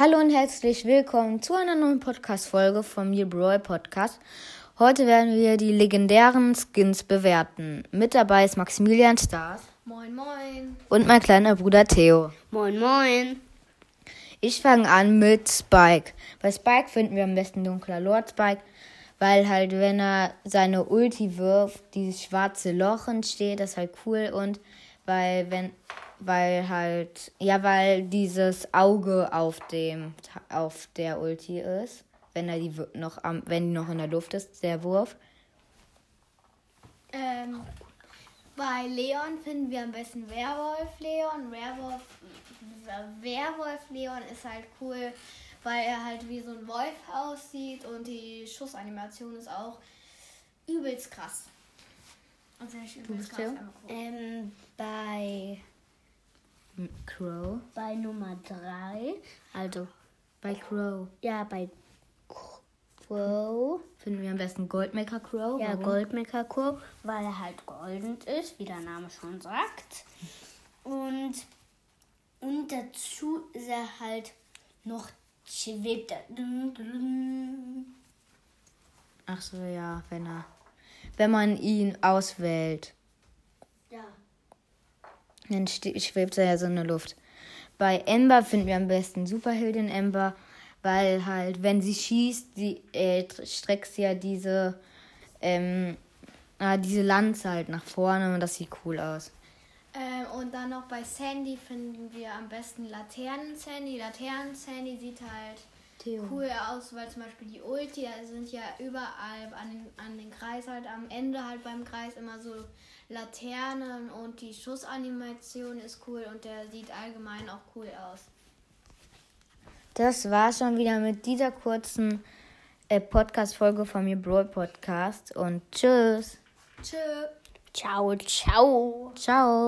Hallo und herzlich willkommen zu einer neuen Podcast-Folge vom mir Brawl Podcast. Heute werden wir die legendären Skins bewerten. Mit dabei ist Maximilian Stars. Moin, moin. Und mein kleiner Bruder Theo. Moin, moin. Ich fange an mit Spike. Bei Spike finden wir am besten dunkler Lord Spike, weil halt, wenn er seine Ulti wirft, dieses schwarze Loch entsteht, das ist halt cool und weil wenn weil halt ja weil dieses Auge auf dem auf der Ulti ist wenn er die noch am wenn die noch in der Luft ist der Wurf. Ähm, bei Leon finden wir am besten Werwolf Leon. Werwolf Werwolf Leon ist halt cool weil er halt wie so ein Wolf aussieht und die Schussanimation ist auch übelst krass und übelst krass ähm, bei Crow. Bei Nummer 3. Also bei Crow. Ja, bei Crow. Finden wir am besten Goldmaker Crow. Ja, Warum? Goldmaker Crow, weil er halt golden ist, wie der Name schon sagt. Und, und dazu ist er halt noch schwebt. Ach so, ja, wenn er. Wenn man ihn auswählt. Ja. Dann schwebt er ja so in der Luft. Bei Ember finden wir am besten Superheldin Ember, weil halt, wenn sie schießt, die, äh, streckt sie ja diese, ähm, äh, diese Lanze halt nach vorne und das sieht cool aus. Ähm, und dann noch bei Sandy finden wir am besten Laternen Sandy. Laternen Sandy sieht halt Theo. cool aus, weil zum Beispiel die Ulti, sind ja überall an den, an den Kreis halt am Ende halt beim Kreis immer so Laternen und die Schussanimation ist cool und der sieht allgemein auch cool aus. Das war schon wieder mit dieser kurzen äh, Podcast-Folge von mir Brawl Podcast und tschüss. Tschüss. Ciao, ciao. Ciao.